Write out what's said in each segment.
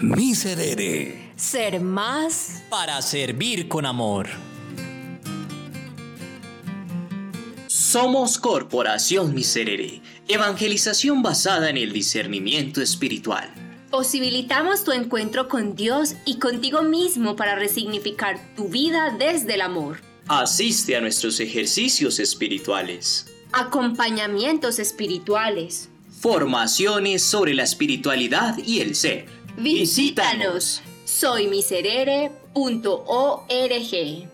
Miserere. Ser más para servir con amor. Somos Corporación Miserere, evangelización basada en el discernimiento espiritual. Posibilitamos tu encuentro con Dios y contigo mismo para resignificar tu vida desde el amor. Asiste a nuestros ejercicios espirituales. Acompañamientos espirituales. Formaciones sobre la espiritualidad y el ser. Visítanos. Soymiserere.org.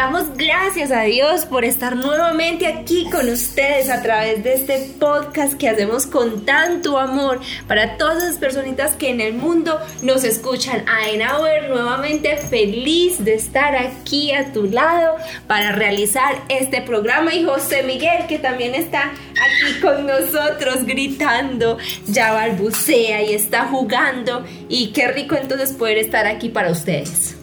Damos gracias a Dios por estar nuevamente aquí con ustedes a través de este podcast que hacemos con tanto amor para todas las personitas que en el mundo nos escuchan. Aenauer, nuevamente feliz de estar aquí a tu lado para realizar este programa y José Miguel que también está aquí con nosotros gritando, ya balbucea y está jugando y qué rico entonces poder estar aquí para ustedes.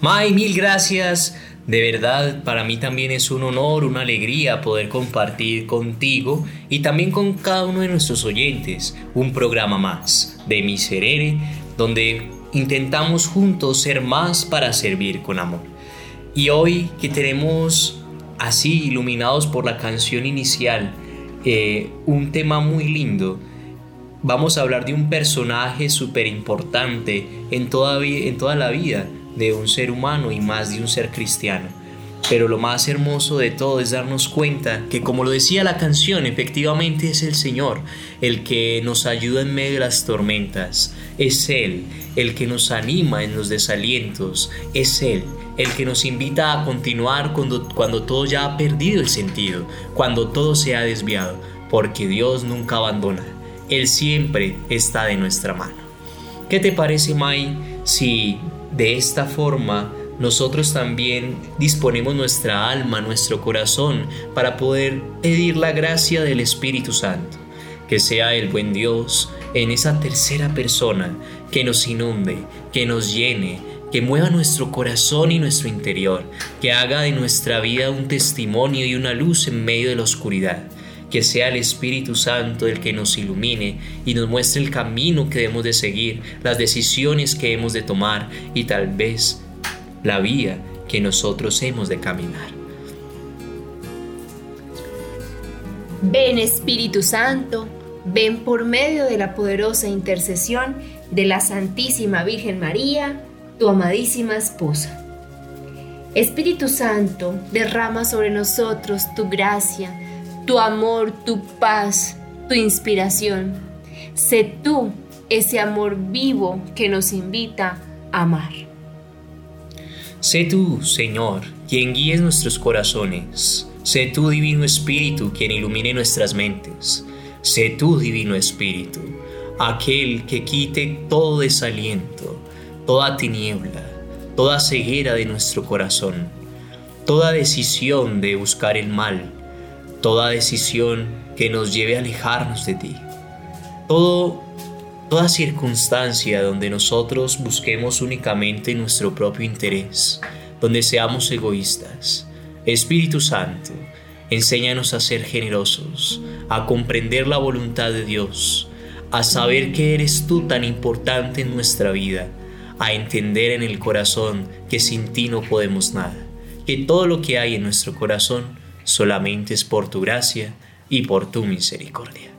May, mil gracias de verdad, para mí también es un honor, una alegría poder compartir contigo y también con cada uno de nuestros oyentes un programa más de Miserere, donde intentamos juntos ser más para servir con amor. Y hoy que tenemos así iluminados por la canción inicial, eh, un tema muy lindo, vamos a hablar de un personaje súper importante en toda, en toda la vida de un ser humano y más de un ser cristiano. Pero lo más hermoso de todo es darnos cuenta que como lo decía la canción, efectivamente es el Señor el que nos ayuda en medio de las tormentas. Es Él el que nos anima en los desalientos. Es Él el que nos invita a continuar cuando, cuando todo ya ha perdido el sentido, cuando todo se ha desviado, porque Dios nunca abandona. Él siempre está de nuestra mano. ¿Qué te parece, Mai, si de esta forma, nosotros también disponemos nuestra alma, nuestro corazón, para poder pedir la gracia del Espíritu Santo. Que sea el buen Dios en esa tercera persona que nos inunde, que nos llene, que mueva nuestro corazón y nuestro interior, que haga de nuestra vida un testimonio y una luz en medio de la oscuridad que sea el Espíritu Santo el que nos ilumine y nos muestre el camino que debemos de seguir, las decisiones que hemos de tomar y tal vez la vía que nosotros hemos de caminar. Ven Espíritu Santo, ven por medio de la poderosa intercesión de la Santísima Virgen María, tu amadísima esposa. Espíritu Santo, derrama sobre nosotros tu gracia, tu amor, tu paz, tu inspiración. Sé tú ese amor vivo que nos invita a amar. Sé tú, Señor, quien guíes nuestros corazones. Sé tú, Divino Espíritu, quien ilumine nuestras mentes. Sé tú, Divino Espíritu, aquel que quite todo desaliento, toda tiniebla, toda ceguera de nuestro corazón, toda decisión de buscar el mal, toda decisión que nos lleve a alejarnos de ti. Todo, toda circunstancia donde nosotros busquemos únicamente nuestro propio interés, donde seamos egoístas. Espíritu Santo, enséñanos a ser generosos, a comprender la voluntad de Dios, a saber que eres tú tan importante en nuestra vida, a entender en el corazón que sin ti no podemos nada, que todo lo que hay en nuestro corazón solamente es por tu gracia y por tu misericordia.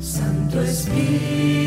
Santo Espíritu.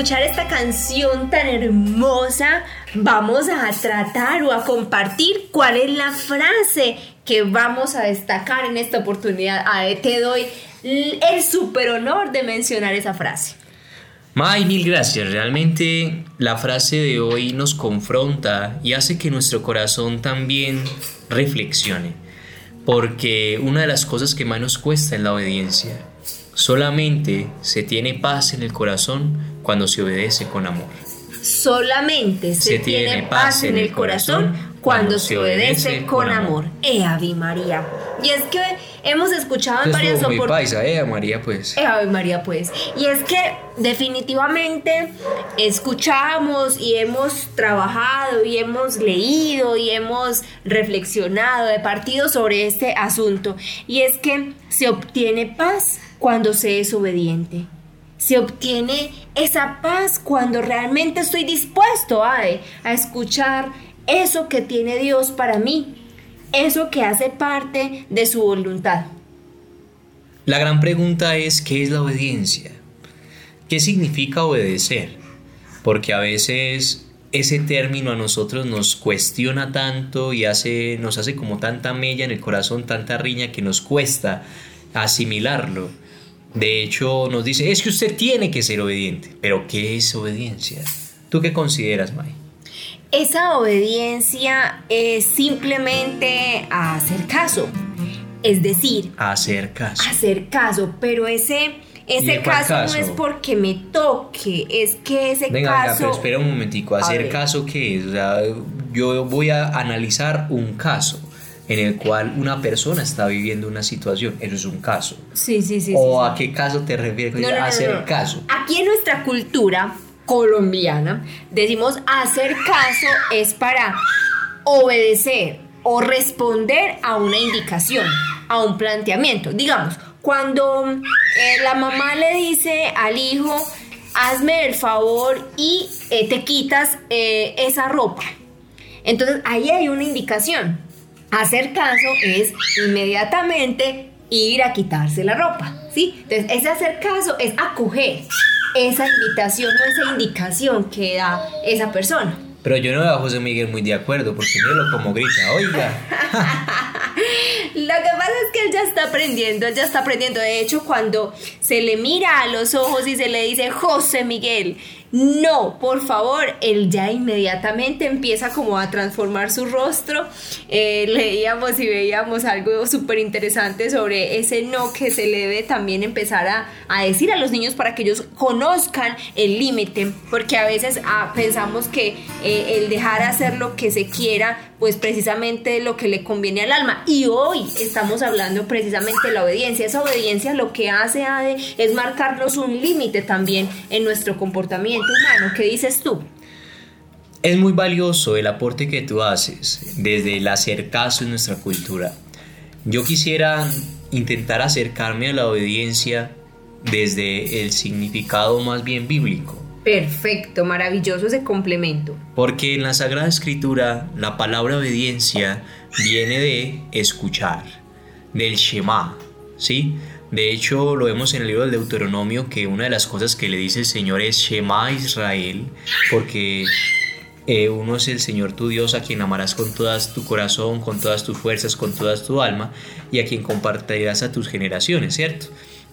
Escuchar esta canción tan hermosa, vamos a tratar o a compartir cuál es la frase que vamos a destacar en esta oportunidad. A te doy el super honor de mencionar esa frase. May, mil gracias. Realmente la frase de hoy nos confronta y hace que nuestro corazón también reflexione. Porque una de las cosas que más nos cuesta es la obediencia. Solamente se tiene paz en el corazón cuando se obedece con amor. Solamente se, tiene paz en el corazón cuando se obedece con amor. Ea María. Y es que hemos escuchado en varias oportunidades. Ea María, pues. Ea María, pues. Y es que definitivamente escuchamos y hemos trabajado y hemos leído y hemos reflexionado de partido sobre este asunto. Y es que se obtiene paz cuando se es obediente se obtiene esa paz cuando realmente estoy dispuesto a, a escuchar eso que tiene Dios para mí, eso que hace parte de su voluntad. La gran pregunta es, ¿qué es la obediencia? ¿Qué significa obedecer? Porque a veces ese término a nosotros nos cuestiona tanto y hace, nos hace como tanta mella en el corazón, tanta riña que nos cuesta asimilarlo. De hecho, nos dice, es que usted tiene que ser obediente. Pero ¿qué es obediencia? ¿Tú qué consideras, May? Esa obediencia es simplemente hacer caso. Es decir, hacer caso. Hacer caso, pero ese, ese caso, no es porque me toque, es que ese venga, caso... Venga, pero espera un momentico, ¿hacer caso qué es? O sea, yo voy a analizar un caso en el cual una persona está viviendo una situación. Eso es un caso. Sí, sí, sí. ¿O a qué caso te refieres? a hacer caso. Aquí en nuestra cultura colombiana decimos hacer caso es para obedecer o responder a una indicación, a un planteamiento. Digamos, cuando eh, la mamá le dice al hijo, hazme el favor y eh, te quitas eh, esa ropa. Entonces ahí hay una indicación. Hacer caso es inmediatamente ir a quitarse la ropa, ¿sí? Entonces, ese hacer caso es acoger esa invitación o esa indicación que da esa persona. Pero yo no veo a José Miguel muy de acuerdo, porque míralo como grita, oiga. Lo que pasa es que él ya está aprendiendo, él ya está aprendiendo. De hecho, cuando se le mira a los ojos y se le dice José Miguel, no, por favor, él ya inmediatamente empieza como a transformar su rostro. Eh, leíamos y veíamos algo súper interesante sobre ese no que se le debe también empezar a, decir a los niños para que ellos conozcan el límite, porque a veces ah, pensamos que eh, el dejar hacer lo que se quiera pues precisamente lo que le conviene al alma. Y hoy estamos hablando precisamente de la obediencia. Esa obediencia lo que hace es marcarnos un límite también en nuestro comportamiento humano. ¿Qué dices tú? Es muy valioso el aporte que tú haces desde el acercazo en nuestra cultura. Yo quisiera intentar acercarme a la obediencia desde el significado más bien bíblico. Perfecto, maravilloso ese complemento. Porque en la Sagrada Escritura la palabra obediencia viene de escuchar, del Shema, ¿sí? De hecho, lo vemos en el libro del Deuteronomio que una de las cosas que le dice el Señor es Shema Israel, porque eh, uno es el Señor tu Dios a quien amarás con todas tu corazón, con todas tus fuerzas, con toda tu alma y a quien compartirás a tus generaciones, ¿cierto?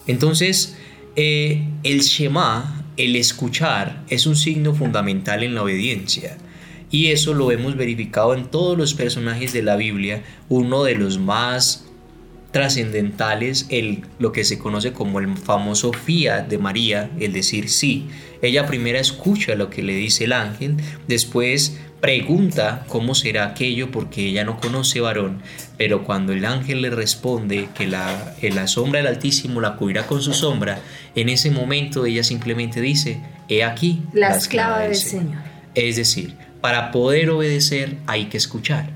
Entonces, eh, el Shema el escuchar es un signo fundamental en la obediencia. Y eso lo hemos verificado en todos los personajes de la Biblia. Uno de los más trascendentales, el, lo que se conoce como el famoso fiat de María, el decir sí. Ella primero escucha lo que le dice el ángel, después pregunta cómo será aquello porque ella no conoce varón, pero cuando el ángel le responde que la, la sombra del Altísimo la cubrirá con su sombra, en ese momento ella simplemente dice, he aquí la, esclava, del Señor. Es decir, para poder obedecer hay que escuchar,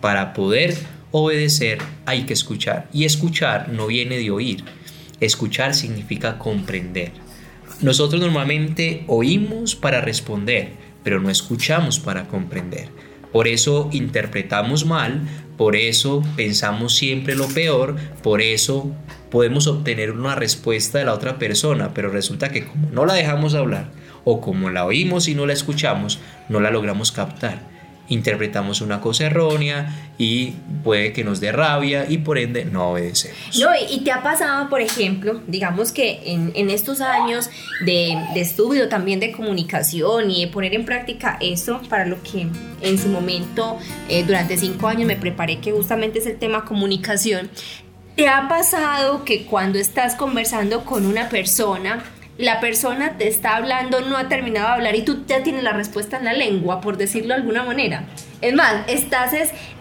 para poder obedecer hay que escuchar, y escuchar no viene de oír, escuchar significa comprender. Nosotros normalmente oímos para responder, pero no escuchamos para comprender. Por eso interpretamos mal, por eso pensamos siempre lo peor, por eso podemos obtener una respuesta de la otra persona, pero resulta que como no la dejamos hablar o como la oímos y no la escuchamos, no la logramos captar interpretamos una cosa errónea y puede que nos dé rabia y por ende no obedecemos. No, y te ha pasado, por ejemplo, digamos que en, estos años de, estudio también de comunicación y de poner en práctica eso para lo que en su momento eh, durante cinco años me preparé, que justamente es el tema comunicación, ¿te ha pasado que cuando estás conversando con una persona, la persona te está hablando, no ha terminado de hablar y tú ya tienes la respuesta en la lengua, por decirlo de alguna manera. Es más, estás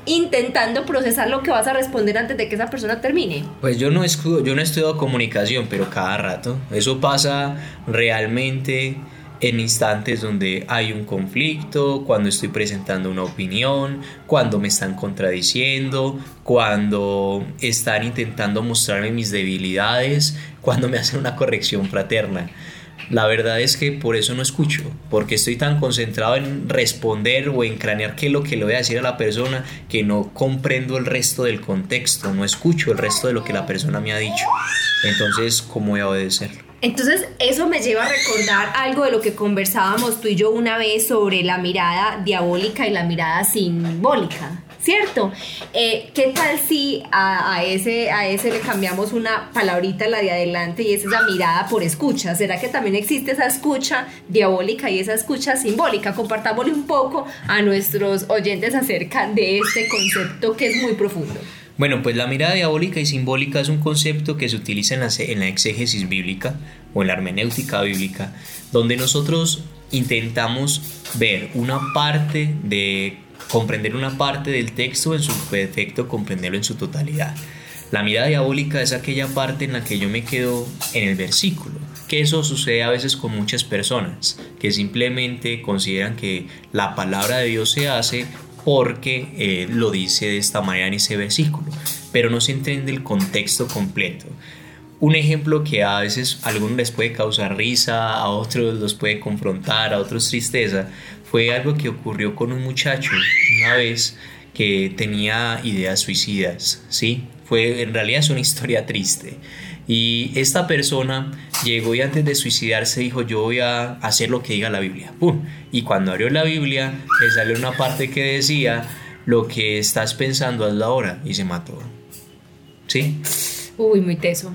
intentando procesar lo que vas a responder antes de que esa persona termine. Pues yo no, yo no he estudiado comunicación, pero cada rato. Eso pasa realmente en instantes donde hay un conflicto, cuando estoy presentando una opinión, cuando me están contradiciendo, cuando están intentando mostrarme mis debilidades, cuando me hacen una corrección fraterna. La verdad es que por eso no escucho, porque estoy tan concentrado en responder o en cranear qué es lo que le voy a decir a la persona que no comprendo el resto del contexto, no escucho el resto de lo que la persona me ha dicho. Entonces, ¿cómo voy a obedecerlo? Entonces, eso me lleva a recordar algo de lo que conversábamos tú y yo una vez sobre la mirada diabólica y la mirada simbólica. ¿Cierto? Eh, ¿Qué tal si a, ese, a ese le cambiamos una palabrita, la de adelante, y es esa mirada por escucha? ¿Será que también existe esa escucha diabólica y esa escucha simbólica? Compartámosle un poco a nuestros oyentes acerca de este concepto que es muy profundo. Bueno, pues la mirada diabólica y simbólica es un concepto que se utiliza en la, en exégesis bíblica o en la hermenéutica bíblica, donde nosotros intentamos ver una parte de comprender una parte del texto en su defecto, comprenderlo en su totalidad. La mirada diabólica es aquella parte en la que yo me quedo en el versículo, que eso sucede a veces con muchas personas, que simplemente consideran que la palabra de Dios se hace porque eh, lo dice de esta manera en ese versículo, pero no se entiende el contexto completo. Un ejemplo que a veces a algunos les puede causar risa, a otros los puede confrontar, a otros tristeza, fue algo que ocurrió con un muchacho una vez que tenía ideas suicidas, ¿sí? Fue, en realidad es una historia triste. Y esta persona llegó y antes de suicidarse dijo, yo voy a hacer lo que diga la Biblia. ¡Pum! Y cuando abrió la Biblia, le salió una parte que decía, lo que estás pensando hazlo ahora. Y se mató. ¿Sí? Uy, muy teso.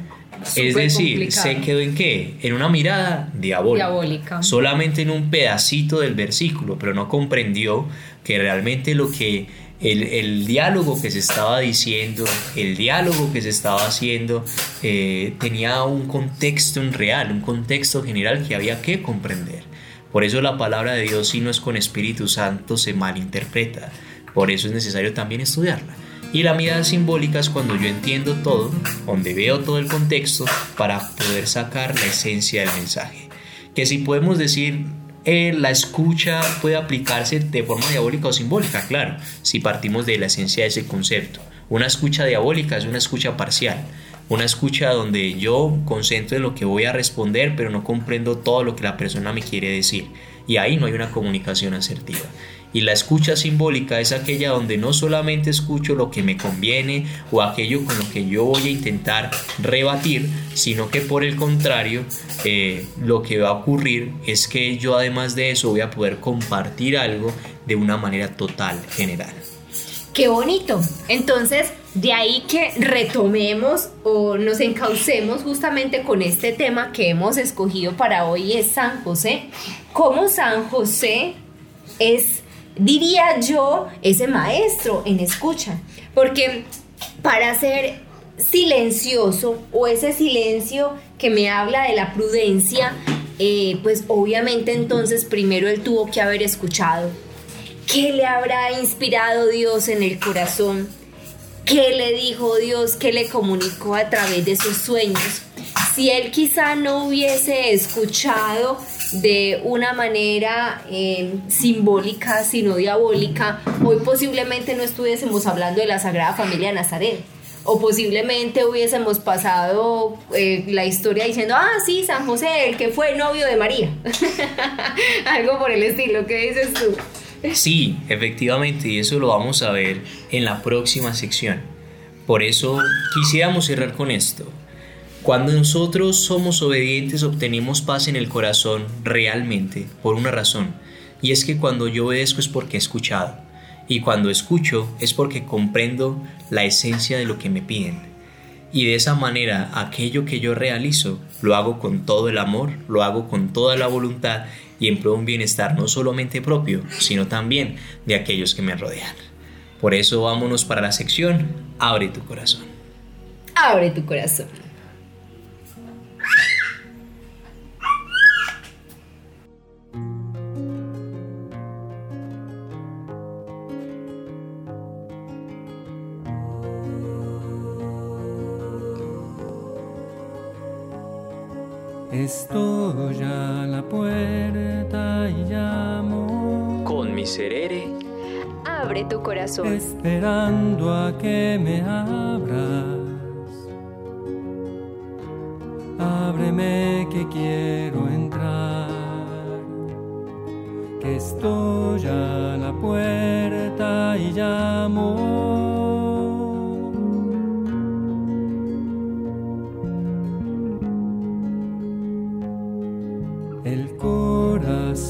es decir, ¿se quedó en qué? En una mirada diabólica. diabólica. Solamente en un pedacito del versículo, pero no comprendió que realmente lo que el, diálogo que se estaba diciendo, el diálogo que se estaba haciendo, eh, tenía un contexto real, un contexto general que había que comprender. Por eso la palabra de Dios, si no es con Espíritu Santo, se malinterpreta. Por eso es necesario también estudiarla. Y la mirada simbólica es cuando yo entiendo todo, donde veo todo el contexto para poder sacar la esencia del mensaje. Que si podemos decir, eh, la escucha puede aplicarse de forma diabólica o simbólica, claro, si partimos de la esencia de ese concepto. Una escucha diabólica es una escucha parcial, una escucha donde yo concentro en lo que voy a responder, pero no comprendo todo lo que la persona me quiere decir. Y ahí no hay una comunicación asertiva. Y la escucha simbólica es aquella donde no solamente escucho lo que me conviene o aquello con lo que yo voy a intentar rebatir, sino que por el contrario, eh, lo que va a ocurrir es que yo además de eso voy a poder compartir algo de una manera total, general. Qué bonito. Entonces, de ahí que retomemos o nos encaucemos justamente con este tema que hemos escogido para hoy es San José. ¿Cómo San José es diría yo, ese maestro en escucha. Porque para ser silencioso o ese silencio que me habla de la prudencia, eh, pues obviamente entonces primero él tuvo que haber escuchado. ¿Qué le habrá inspirado Dios en el corazón? ¿Qué le dijo Dios? ¿Qué le comunicó a través de sus sueños? Si él quizá no hubiese escuchado de una manera eh, simbólica, sino diabólica, hoy posiblemente no estuviésemos hablando de la Sagrada Familia de Nazaret. O posiblemente hubiésemos pasado eh, la historia diciendo, ah, sí, San José, el que fue novio de María. Algo por el estilo, ¿qué dices tú? Sí, efectivamente, y eso lo vamos a ver en la próxima sección. Por eso quisiéramos cerrar con esto. Cuando nosotros somos obedientes obtenemos paz en el corazón realmente, por una razón, y es que cuando yo obedezco es porque he escuchado, y cuando escucho es porque comprendo la esencia de lo que me piden. Y de esa manera aquello que yo realizo lo hago con todo el amor, lo hago con toda la voluntad y en pro de un bienestar no solamente propio, sino también de aquellos que me rodean. Por eso vámonos para la sección Abre tu corazón. Abre tu corazón. Estoy a la puerta y llamo. Con miserere. Abre tu corazón. Esperando a que me abras. Ábreme que quiero entrar. Que estoy a la puerta y llamo.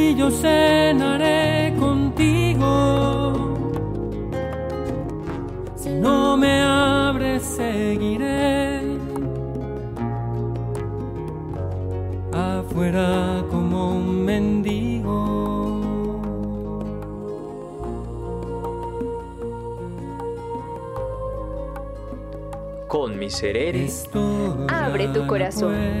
y yo cenaré contigo. Si no me abres, seguiré afuera como un mendigo. Con miserere, abre tu corazón.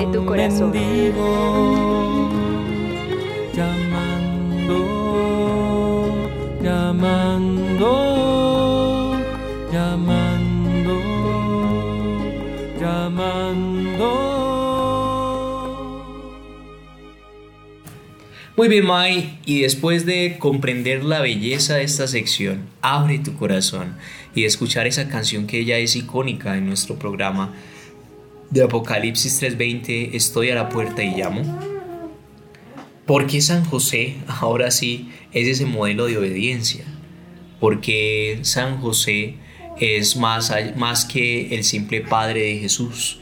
Abre tu corazón. mendigo, llamando, llamando, llamando, llamando. Muy bien, Mai, y después de comprender la belleza de esta sección, abre tu corazón y de escuchar esa canción que ya es icónica en nuestro programa de Apocalipsis 3:20, Estoy a la puerta y llamo. Porque San José ahora sí es ese modelo de obediencia? Porque San José es más, más que el simple Padre de Jesús.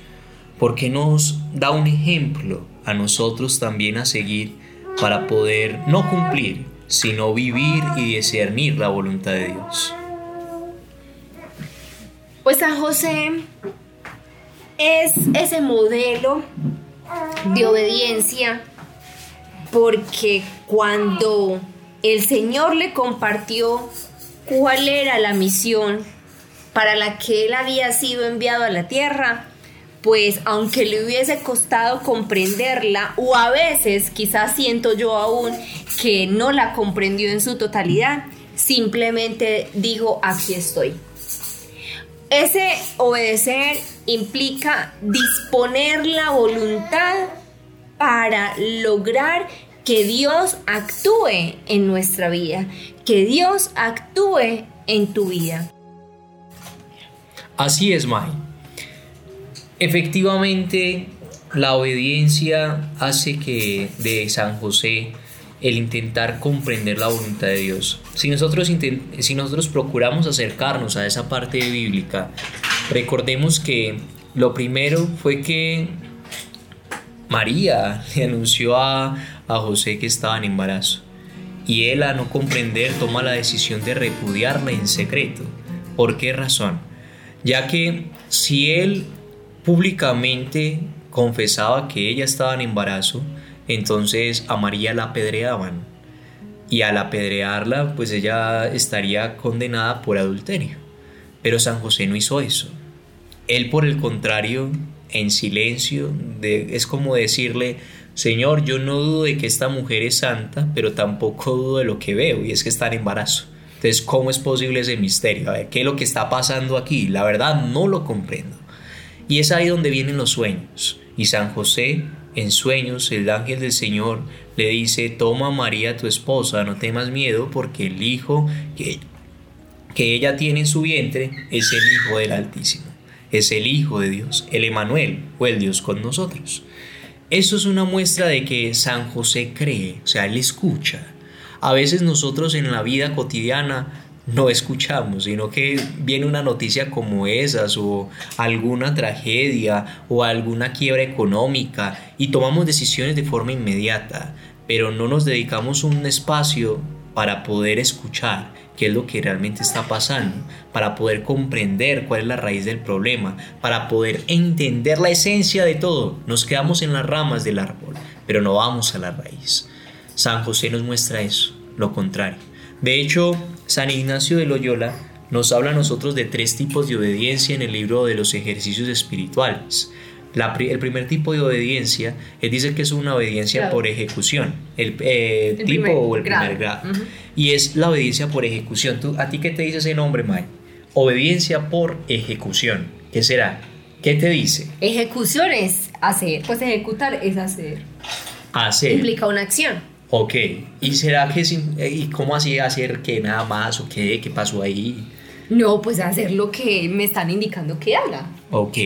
Porque nos da un ejemplo a nosotros también a seguir para poder no cumplir, sino vivir y discernir la voluntad de Dios. Pues San José es ese modelo de obediencia porque cuando el Señor le compartió cuál era la misión para la que él había sido enviado a la tierra, pues aunque le hubiese costado comprenderla, o a veces quizás siento yo aún que no la comprendió en su totalidad, simplemente dijo, aquí estoy. Ese obedecer implica disponer la voluntad para lograr que Dios actúe en nuestra vida, que Dios actúe en tu vida. Así es, Mai. Efectivamente, la obediencia hace que de San José el intentar comprender la voluntad de Dios. Si nosotros, si nosotros procuramos acercarnos a esa parte bíblica, recordemos que lo primero fue que María le anunció a, a José que estaba en embarazo y él a no comprender toma la decisión de repudiarla en secreto. ¿Por qué razón? Ya que si él públicamente confesaba que ella estaba en embarazo, entonces a María la apedreaban. Y al apedrearla, pues ella estaría condenada por adulterio. Pero San José no hizo eso. Él, por el contrario, en silencio, es como decirle, Señor, yo no dudo de que esta mujer es santa, pero tampoco dudo de lo que veo, y es que está en embarazo. Entonces, ¿cómo es posible ese misterio? A ver, ¿qué es lo que está pasando aquí? La verdad, no lo comprendo. Y es ahí donde vienen los sueños. Y San José, en sueños, el ángel del Señor le dice, toma a María tu esposa, no temas miedo, porque el hijo que, que ella tiene en su vientre es el Hijo del Altísimo, es el Hijo de Dios, el Emanuel o el Dios con nosotros. Eso es una muestra de que San José cree, o sea, él escucha. A veces nosotros en la vida cotidiana no escuchamos, sino que viene una noticia como esas o alguna tragedia o alguna quiebra económica y tomamos decisiones de forma inmediata, pero no nos dedicamos un espacio para poder escuchar qué es lo que realmente está pasando, para poder comprender cuál es la raíz del problema, para poder entender la esencia de todo. Nos quedamos en las ramas del árbol, pero no vamos a la raíz. San José nos muestra eso, lo contrario. De hecho, San Ignacio de Loyola nos habla a nosotros de tres tipos de obediencia en el libro de los ejercicios espirituales. La el primer tipo de obediencia, él dice que es una obediencia por ejecución, el, eh, El tipo primer o el grado. primer grado. Y es la obediencia por ejecución. ¿Tú, ¿A ti qué te dice ese nombre, May? Obediencia por ejecución. ¿Qué será? ¿Qué te dice? Ejecución es hacer, pues ejecutar es hacer. Hacer. Implica una acción. Ok. ¿Y será que sin- eh, y cómo así hacer que nada más o qué? ¿Qué pasó ahí? No, pues hacer lo que me están indicando que haga. Ok.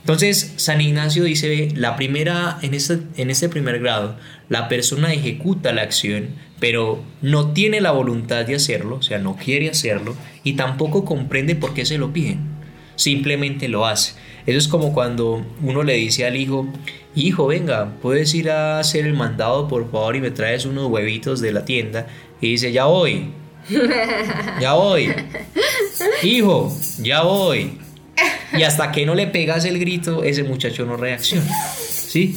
Entonces, San Ignacio dice, la primera, en este, en este primer grado, la persona ejecuta la acción, pero no tiene la voluntad de hacerlo, o sea, no quiere hacerlo, y tampoco comprende por qué se lo piden. Simplemente lo hace. Eso es como cuando uno le dice al hijo, hijo, venga, puedes ir a hacer el mandado, por favor, y me traes unos huevitos de la tienda, y dice, ya voy, ya voy, hijo, ya voy. Y hasta que no le pegas el grito, ese muchacho no reacciona. ¿Sí?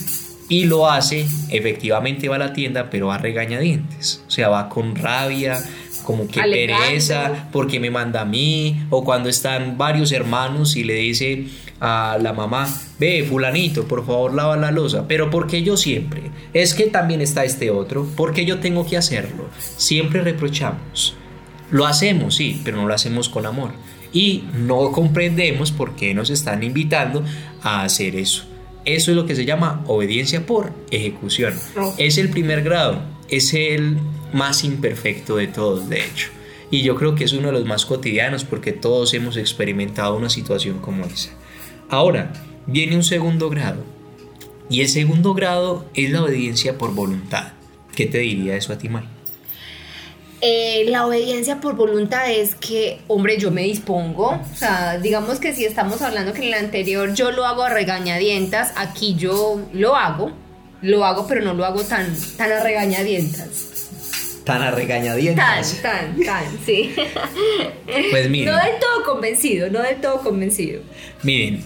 Y lo hace, efectivamente va a la tienda, pero va a regañadientes. O sea, va con rabia, como que Alegando. pereza, porque me manda a mí. O cuando están varios hermanos y le dice a la mamá, ve, fulanito, por favor lava la losa. Pero porque yo siempre. Es que también está este otro. porque yo tengo que hacerlo? Siempre reprochamos. Lo hacemos, sí, pero no lo hacemos con amor. Y no comprendemos por qué nos están invitando a hacer eso. Eso es lo que se llama obediencia por ejecución. Es el primer grado, es el más imperfecto de todos, de hecho. Y yo creo que es uno de los más cotidianos porque todos hemos experimentado una situación como esa. Ahora, viene un segundo grado. Y el segundo grado es la obediencia por voluntad. ¿Qué te diría eso a ti, Mai? Eh, la obediencia por voluntad es que, hombre, yo me dispongo. O sea, digamos que si estamos hablando que en el anterior yo lo hago a regañadientas, aquí yo lo hago. Lo hago, pero no lo hago tan, tan a regañadientas. Tan a Tan, regañadientes. tan, tan, sí. Pues miren. No del todo convencido, no del todo convencido. Miren,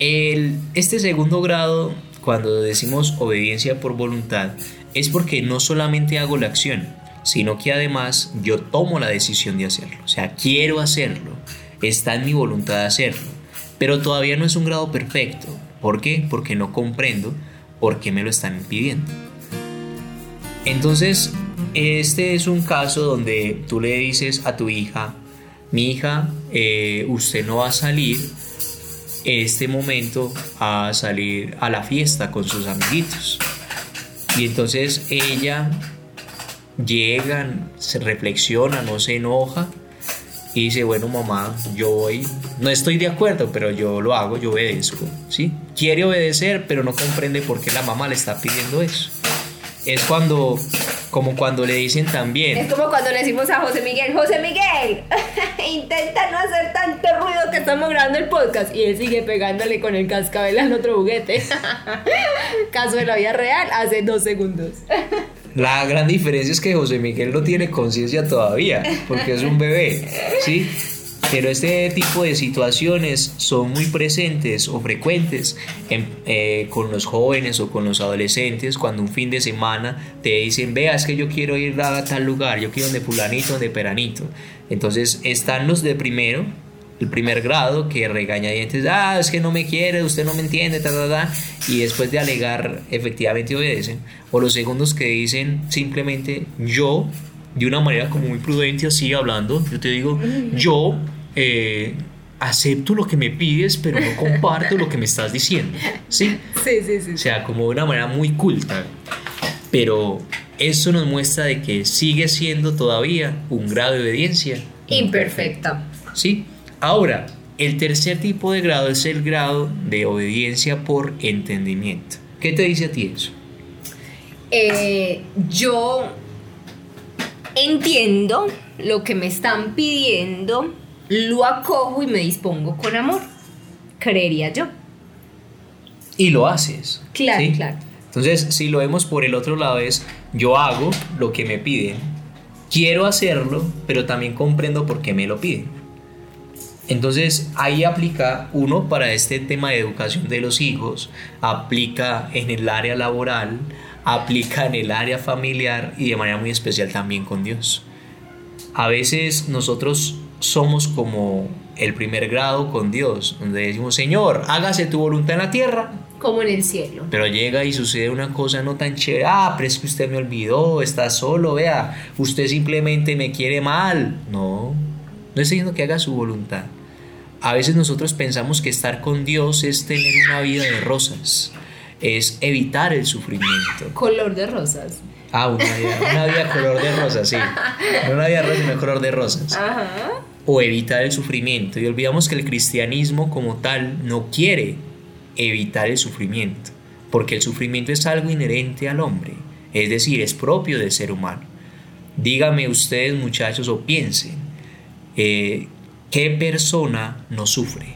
el, este segundo grado, cuando decimos obediencia por voluntad, es porque no solamente hago la acción, sino que además yo tomo la decisión de hacerlo. O sea, quiero hacerlo, está en mi voluntad hacerlo, pero todavía no es un grado perfecto. ¿Por qué? Porque no comprendo por qué me lo están impidiendo. Entonces, este es un caso donde tú le dices a tu hija, mi hija, eh, usted no va a salir este momento a salir a la fiesta con sus amiguitos. Y entonces ella llega, se reflexiona, no se enoja y dice, bueno mamá, yo voy, no estoy de acuerdo, pero yo lo hago, yo obedezco, ¿sí? Quiere obedecer, pero no comprende por qué la mamá le está pidiendo eso. Es cuando, como cuando le dicen también, Es como cuando le decimos a José Miguel, José Miguel, intenta no hacer tanto ruido que estamos grabando el podcast. Y él sigue pegándole con el cascabel al otro juguete. Caso de la vida real, hace dos segundos. La gran diferencia es que José Miguel no tiene conciencia todavía, porque es un bebé, ¿sí? Pero este tipo de situaciones son muy presentes o frecuentes en- eh, con los jóvenes o con los adolescentes cuando un fin de semana te dicen, vea, es que yo quiero ir a tal lugar, yo quiero donde fulanito, donde peranito. Entonces están los de primero, el primer grado, que regaña dientes, ah, es que no me quiere, usted no me entiende, ta, ta, ta, y después de alegar, efectivamente obedecen. O los segundos que dicen simplemente, yo, de una manera como muy prudente, así hablando, yo te digo, yo eh, acepto lo que me pides, pero no comparto lo que me estás diciendo, ¿sí? Sí, sí, sí. O sea, como de una manera muy culta. Pero eso nos muestra de que sigue siendo todavía un grado de obediencia Imperfecta. ¿Sí? Ahora, el tercer tipo de grado es el grado de obediencia por entendimiento. ¿Qué te dice a ti eso? Eh, yo entiendo lo que me están pidiendo, lo acojo y me dispongo con amor. Creería yo. Y lo haces. Claro, ¿sí? claro. Entonces, si lo vemos por el otro lado es, yo hago lo que me piden, quiero hacerlo, pero también comprendo por qué me lo piden. Entonces ahí aplica uno para este tema de educación de los hijos, aplica en el área laboral, aplica en el área familiar y de manera muy especial también con Dios. A veces nosotros somos como el primer grado con Dios, donde decimos, Señor, hágase tu voluntad en la tierra, Como en el cielo. pero llega y sucede una cosa no tan chévere. Ah, pero es que usted me olvidó, está solo, vea, usted simplemente me quiere mal. No, no estoy diciendo que haga su voluntad. A veces nosotros pensamos que estar con Dios es tener una vida de rosas, es evitar el sufrimiento. Color de rosas. Ah, una vida, una vida color de rosas, sí. No una vida rosa, sino color de rosas. Ajá. O evitar el sufrimiento. Y olvidamos que el cristianismo como tal no quiere evitar el sufrimiento, porque el sufrimiento es algo inherente al hombre, es decir, es propio del ser humano. Dígame ustedes muchachos o piensen, eh, ¿qué persona no sufre?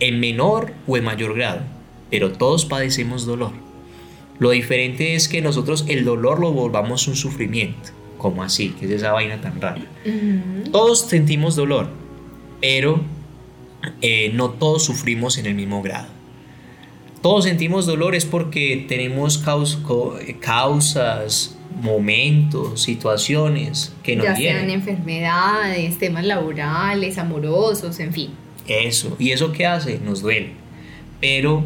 En menor o en mayor grado, pero todos padecemos dolor. Lo diferente es que nosotros el dolor lo volvamos un sufrimiento. como así? ¿Qué es esa vaina tan rara? Todos sentimos dolor, pero eh, no todos sufrimos en el mismo grado. Todos sentimos dolor es porque tenemos caus- causas, momentos, situaciones que nos Ya sean hieren. enfermedades, temas laborales, amorosos, en fin. Eso. ¿Y eso qué hace? Nos duele. Pero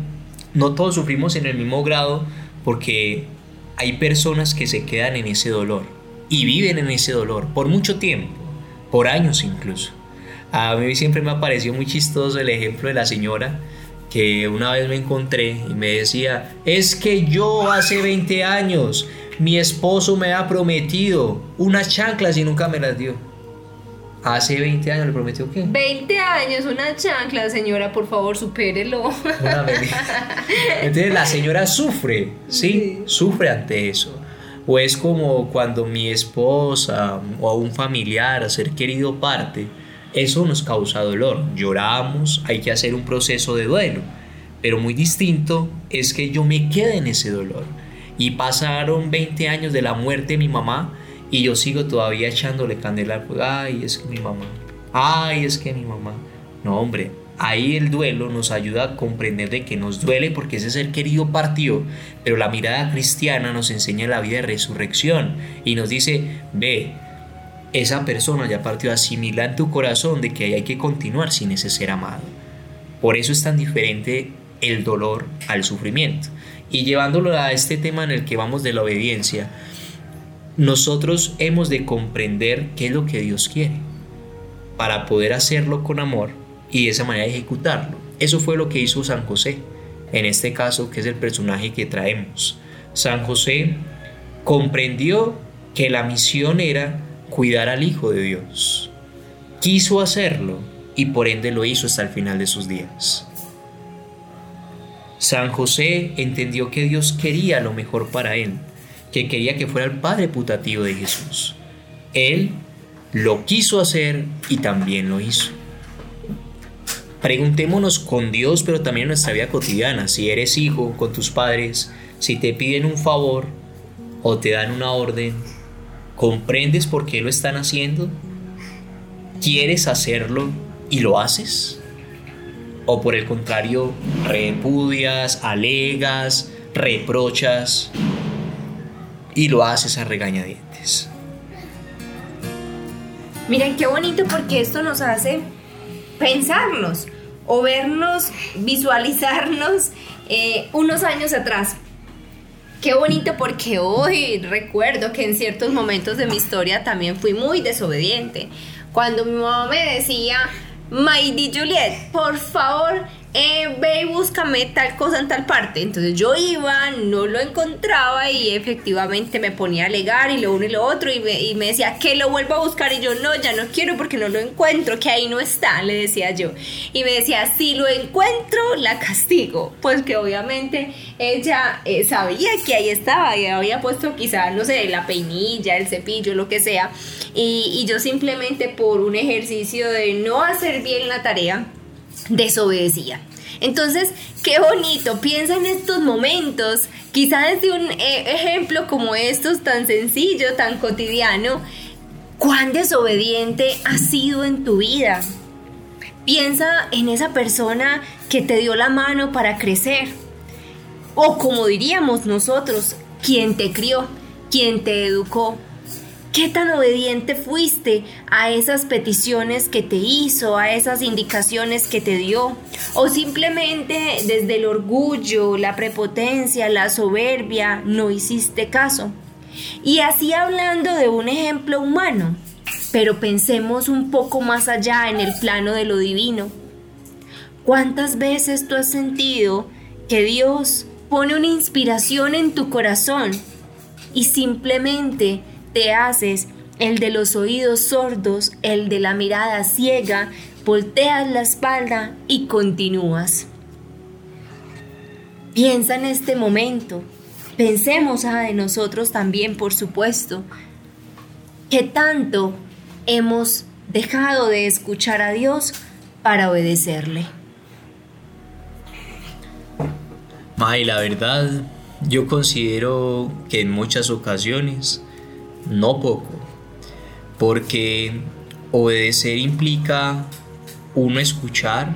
no todos sufrimos en el mismo grado porque hay personas que se quedan en ese dolor y viven en ese dolor por mucho tiempo, por años incluso. A mí siempre me ha parecido muy chistoso el ejemplo de la señora que una vez me encontré y me decía, es que yo hace 20 años mi esposo me ha prometido unas chanclas y nunca me las dio. Hace 20 años le prometió qué? 20 años, una chancla, señora, por favor, supérelo. Entonces la señora sufre, ¿sí? Sufre ante eso. O es como cuando mi esposa o un familiar, a ser querido parte, eso nos causa dolor. Lloramos, hay que hacer un proceso de duelo. Pero muy distinto es que yo me quede en ese dolor. Y pasaron 20 años de la muerte de mi mamá y yo sigo todavía echándole candela. Ay, es que mi mamá. Ay, es que mi mamá. No, hombre, ahí el duelo nos ayuda a comprender de que nos duele porque ese ser querido partió, pero la mirada cristiana nos enseña la vida de resurrección y nos dice, ve, esa persona ya partió, asimila en tu corazón de que hay que continuar sin ese ser amado. Por eso es tan diferente el dolor al sufrimiento. Y llevándolo a este tema en el que vamos de la obediencia, nosotros hemos de comprender qué es lo que Dios quiere para poder hacerlo con amor y de esa manera ejecutarlo. Eso fue lo que hizo San José, en este caso que es el personaje que traemos. San José comprendió que la misión era cuidar al Hijo de Dios. Quiso hacerlo y por ende lo hizo hasta el final de sus días. San José entendió que Dios quería lo mejor para él, que quería que fuera el Padre putativo de Jesús. Él lo quiso hacer y también lo hizo. Preguntémonos con Dios, pero también en nuestra vida cotidiana, si eres hijo con tus padres, si te piden un favor o te dan una orden, ¿comprendes por qué lo están haciendo? ¿Quieres hacerlo y lo haces? ¿O por el contrario, repudias, alegas, reprochas y lo haces a regañadientes? Miren qué bonito porque esto nos hace pensarnos o vernos, visualizarnos eh, unos años atrás. Qué bonito porque hoy recuerdo que en ciertos momentos de mi historia también fui muy desobediente. Cuando mi mamá me decía, Maidi Juliet, por favor, eh, ve y búscame tal cosa en tal parte. Entonces yo iba, no lo encontraba y efectivamente me ponía a alegar y lo uno y lo otro y me, y me decía que lo vuelvo a buscar y yo no, ya no quiero porque no lo encuentro, que ahí no está, le decía yo. Y me decía, si lo encuentro, la castigo. Pues que obviamente ella eh, sabía que ahí estaba y había puesto quizás, no sé, la peinilla, el cepillo, lo que sea. Y, y yo simplemente por un ejercicio de no hacer bien la tarea, desobedecía. Entonces, qué bonito, piensa en estos momentos, quizá desde un eh, ejemplo como estos tan sencillo, tan cotidiano, cuán desobediente has sido en tu vida. Piensa en esa persona que te dio la mano para crecer. O como diríamos nosotros, quien te crió, quien te educó. ¿Qué tan obediente fuiste a esas peticiones que te hizo, a esas indicaciones que te dio? ¿O simplemente desde el orgullo, la prepotencia, la soberbia, no hiciste caso? Y así hablando de un ejemplo humano, pero pensemos un poco más allá en el plano de lo divino. ¿Cuántas veces tú has sentido que Dios pone una inspiración en tu corazón y simplemente te haces el de los oídos sordos, el de la mirada ciega, volteas la espalda y continúas? Piensa en este momento. Pensemos a de nosotros también, por supuesto. ¿Qué tanto hemos dejado de escuchar a Dios para obedecerle? May, la verdad, yo considero que en muchas ocasiones, no poco, porque obedecer implica uno escuchar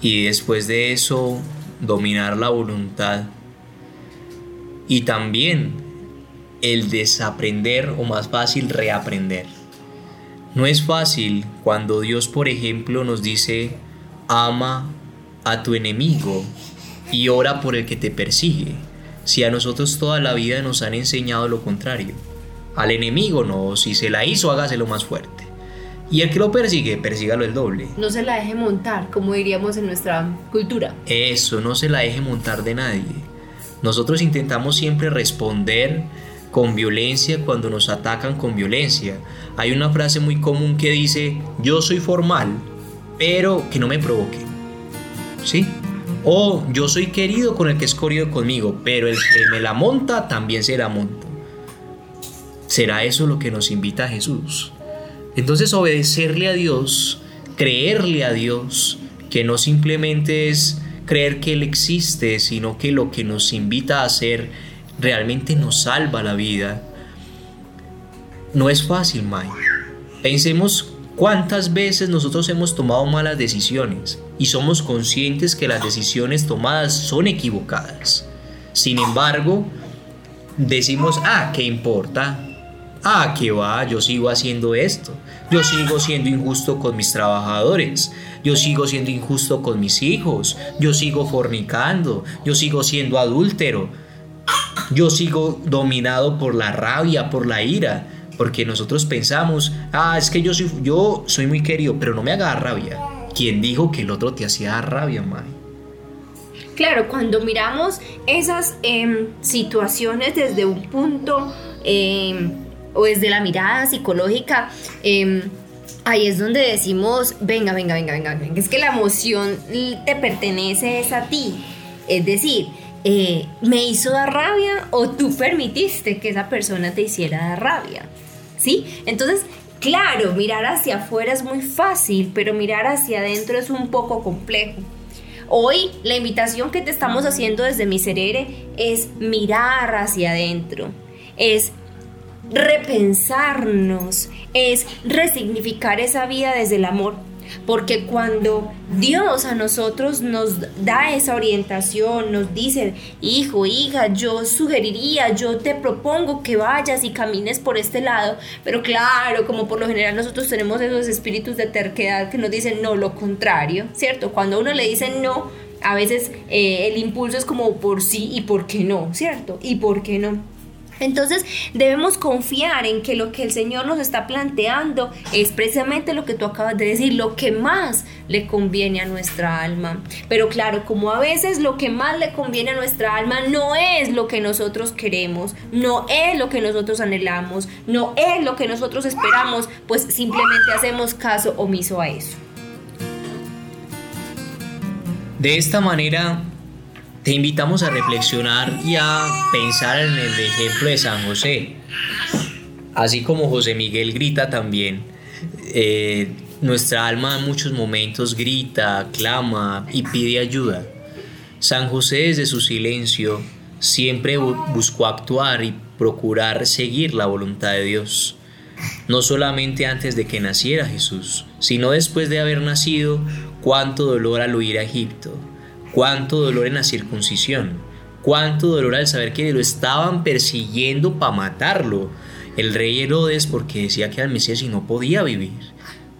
y después de eso dominar la voluntad y también el desaprender o más fácil reaprender. No es fácil cuando Dios, por ejemplo, nos dice, ama a tu enemigo y ora por el que te persigue, si a nosotros toda la vida nos han enseñado lo contrario. Al enemigo no, si se la hizo, hágaselo más fuerte. Y el que lo persigue, persígalo el doble. No se la deje montar, como diríamos en nuestra cultura. Eso, no se la deje montar de nadie. Nosotros intentamos siempre responder con violencia cuando nos atacan con violencia. Hay una frase muy común que dice, yo soy formal, pero que no me provoque. ¿Sí? O yo soy querido con el que es querido conmigo, pero el que me la monta también se la monta. ¿Será eso lo que nos invita a Jesús? Entonces obedecerle a Dios, creerle a Dios, que no simplemente es creer que Él existe, sino que lo que nos invita a hacer realmente nos salva la vida. No es fácil, May. Pensemos ¿Cuántas veces nosotros hemos tomado malas decisiones y somos conscientes que las decisiones tomadas son equivocadas? Sin embargo, decimos, ah, ¿qué importa? Ah, ¿qué va? Yo sigo haciendo esto. Yo sigo siendo injusto con mis trabajadores. Yo sigo siendo injusto con mis hijos. Yo sigo fornicando. Yo sigo siendo adúltero. Yo sigo dominado por la rabia, por la ira porque nosotros pensamos, ah, es que yo soy, yo soy muy querido, pero no me haga rabia. ¿Quién dijo que el otro te hacía rabia, May? Claro, cuando miramos esas em, situaciones desde un punto em, o desde la mirada psicológica, em, ahí es donde decimos, venga, venga, venga, venga, venga, es que la emoción te pertenece es a ti. Es decir, eh, ¿me hizo dar rabia o tú permitiste que esa persona te hiciera dar rabia? ¿sí? Entonces, claro, mirar hacia afuera es muy fácil, pero mirar hacia adentro es un poco complejo. Hoy la invitación que te estamos haciendo desde Miserere es mirar hacia adentro, es repensarnos, es resignificar esa vida desde el amor porque cuando Dios a nosotros nos da esa orientación, nos dice, hijo, hija, yo sugeriría, yo te propongo que vayas y camines por este lado, pero claro, como por lo general nosotros tenemos esos espíritus de terquedad que nos dicen no, lo contrario, ¿cierto? Cuando uno le dice no, a veces eh, el impulso es como por sí y por qué no, ¿cierto? ¿Y por qué no? Entonces debemos confiar en que lo que el Señor nos está planteando es precisamente lo que tú acabas de decir, lo que más le conviene a nuestra alma. Pero claro, como a veces lo que más le conviene a nuestra alma no es lo que nosotros queremos, no es lo que nosotros anhelamos, no es lo que nosotros esperamos, pues simplemente hacemos caso omiso a eso. De esta manera te invitamos a reflexionar y a pensar en el ejemplo de San José. Así como José Miguel grita también, eh, nuestra alma en muchos momentos grita, clama y pide ayuda. San José desde su silencio siempre buscó actuar y procurar seguir la voluntad de Dios, no solamente antes de que naciera Jesús, sino después de haber nacido, cuánto dolor al huir a Egipto, cuánto dolor en la circuncisión, cuánto dolor al saber que lo estaban persiguiendo para matarlo. El rey Herodes porque decía que era el Mesías y no podía vivir.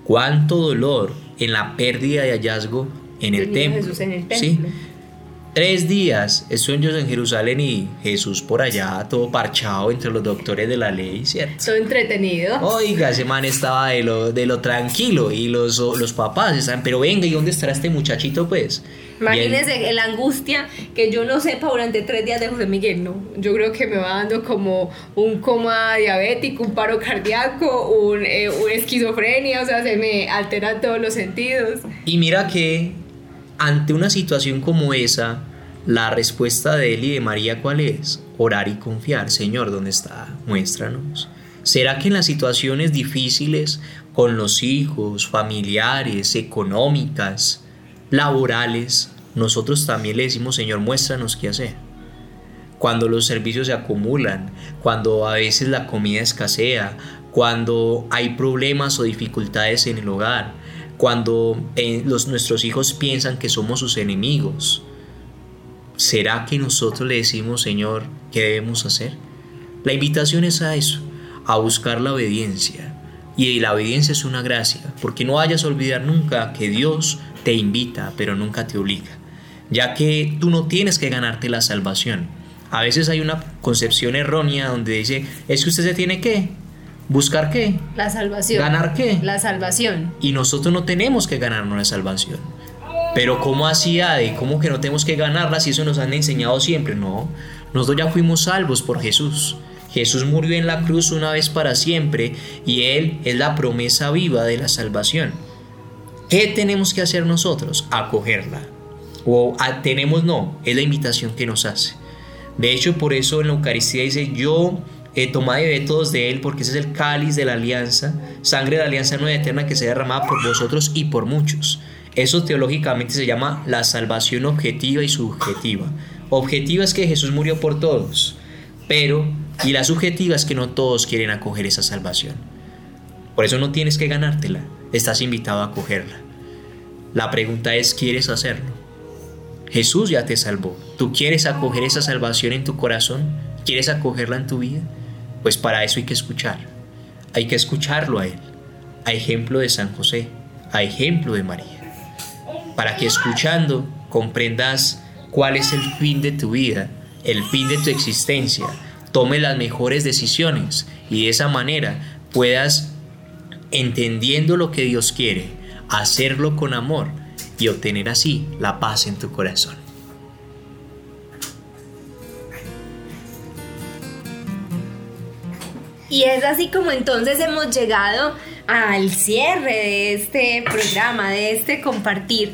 Cuánto dolor en la pérdida de hallazgo en el, templo. en el ¿sí? Tres días, ellos en Jerusalén y Jesús por allá, todo parchado entre los doctores de la ley, ¿cierto? Todo entretenido. Oiga, ese man estaba de lo, de lo tranquilo y los, los papás están, pero venga, ¿y dónde estará este muchachito pues? Imagínense la angustia que yo no sepa durante tres días de José Miguel, no. Yo creo que me va dando como un coma diabético, un paro cardíaco, un, eh, una esquizofrenia, o sea, se me alteran todos los sentidos. Y mira que ante una situación como esa, la respuesta de él y de María, ¿cuál es? Orar y confiar. Señor, ¿dónde está? Muéstranos. ¿Será que en las situaciones difíciles con los hijos, familiares, económicas, laborales, nosotros también le decimos, Señor, muéstranos qué hacer? Cuando los servicios se acumulan, cuando a veces la comida escasea, cuando hay problemas o dificultades en el hogar, cuando eh, los, nuestros hijos piensan que somos sus enemigos, ¿será que nosotros le decimos, Señor, qué debemos hacer? La invitación es a eso, a buscar la obediencia. Y la obediencia es una gracia, porque no vayas a olvidar nunca que Dios te invita, pero nunca te obliga, ya que tú no tienes que ganarte la salvación. A veces hay una concepción errónea donde dice, es que usted se tiene que ¿Buscar qué? La salvación. ¿Ganar qué? La salvación. Y nosotros no tenemos que ganarnos la salvación. Pero ¿cómo hacía de cómo que no tenemos que ganarla si eso nos han enseñado siempre? No, nosotros ya fuimos salvos por Jesús. Jesús murió en la cruz una vez para siempre y Él es la promesa viva de la salvación. ¿Qué tenemos que hacer nosotros? Acogerla. O tenemos no, es la invitación que nos hace. De hecho, por eso en la Eucaristía dice, yo eh, tomad y bebed todos de él, porque ese es el cáliz de la alianza, sangre de la alianza nueva eterna que se derramada por vosotros y por muchos. Eso teológicamente se llama la salvación objetiva y subjetiva. Objetiva es que Jesús murió por todos, pero y la subjetiva es que no todos quieren acoger esa salvación. Por eso no tienes que ganártela, estás invitado a acogerla. La pregunta es, ¿quieres hacerlo? Jesús ya te salvó. ¿Tú quieres acoger esa salvación en tu corazón? ¿Quieres acogerla en tu vida? Pues para eso hay que escuchar. Hay que escucharlo a Él. A ejemplo de San José, a ejemplo de María. Para que escuchando comprendas cuál es el fin de tu vida, el fin de tu existencia, tome las mejores decisiones y de esa manera puedas, entendiendo lo que Dios quiere, hacerlo con amor y obtener así la paz en tu corazón. Y es así como entonces hemos llegado al cierre de este programa, de este compartir,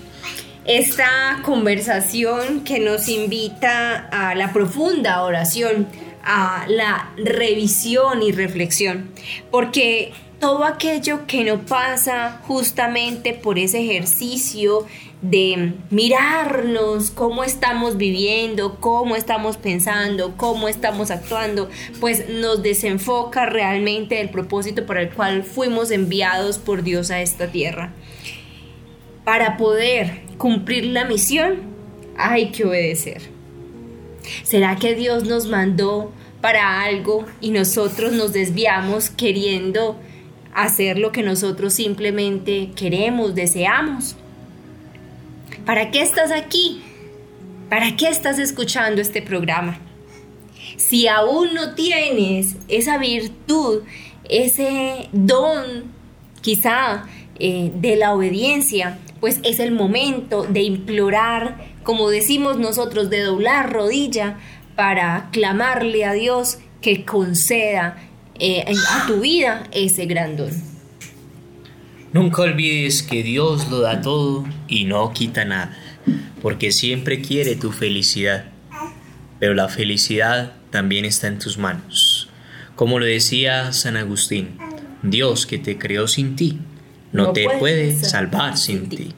esta conversación que nos invita a la profunda oración, a la revisión y reflexión, porque todo aquello que no pasa justamente por ese ejercicio de mirarnos cómo estamos viviendo, cómo estamos pensando, cómo estamos actuando, pues nos desenfoca realmente del propósito para el cual fuimos enviados por Dios a esta tierra. Para poder cumplir la misión hay que obedecer. ¿Será que Dios nos mandó para algo y nosotros nos desviamos queriendo hacer lo que nosotros simplemente queremos, deseamos? ¿Para qué estás aquí? ¿Para qué estás escuchando este programa? Si aún no tienes esa virtud, ese don, quizá, eh, de la obediencia, pues es el momento de implorar, como decimos nosotros, de doblar rodilla para clamarle a Dios que conceda eh, a tu vida ese gran don. Nunca olvides que Dios lo da todo y no quita nada, porque siempre quiere tu felicidad. Pero la felicidad también está en tus manos. Como lo decía San Agustín, Dios que te creó sin ti, no, te puede salvar sin ti.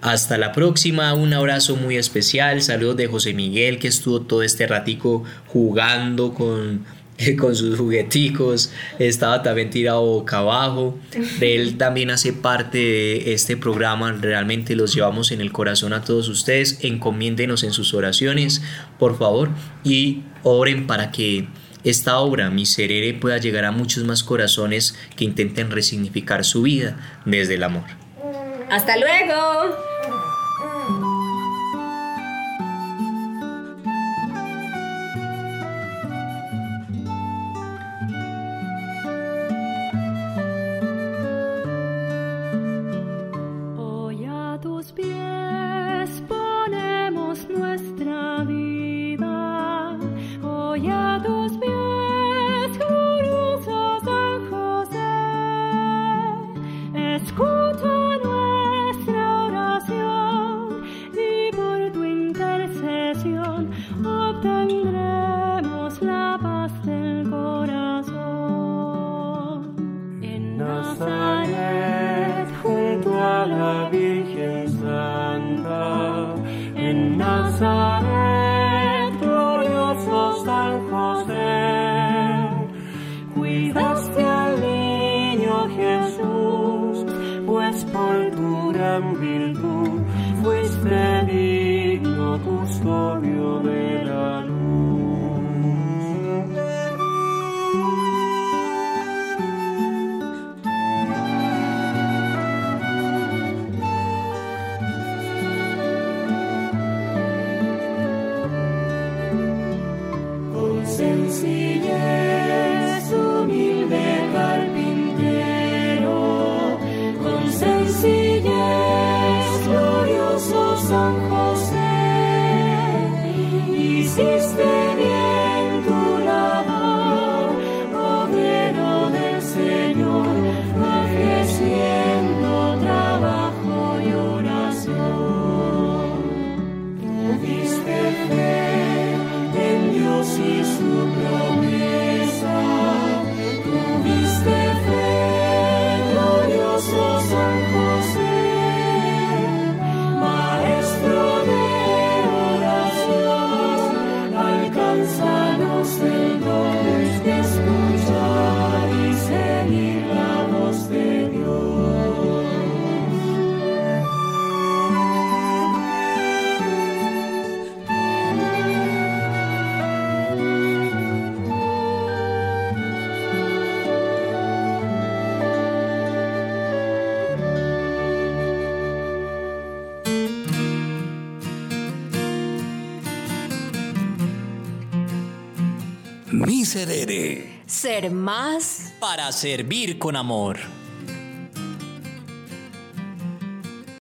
Hasta la próxima, un abrazo muy especial, saludos de José Miguel que estuvo todo este ratico jugando con con sus jugueticos, estaba también tirado boca abajo. Él también hace parte de este programa, realmente los llevamos en el corazón a todos ustedes. Encomiéndenos en sus oraciones, por favor, y oren para que esta obra, Miserere, pueda llegar a muchos más corazones que intenten resignificar su vida desde el amor. Hasta luego. Custodio de Ser más Para servir con amor.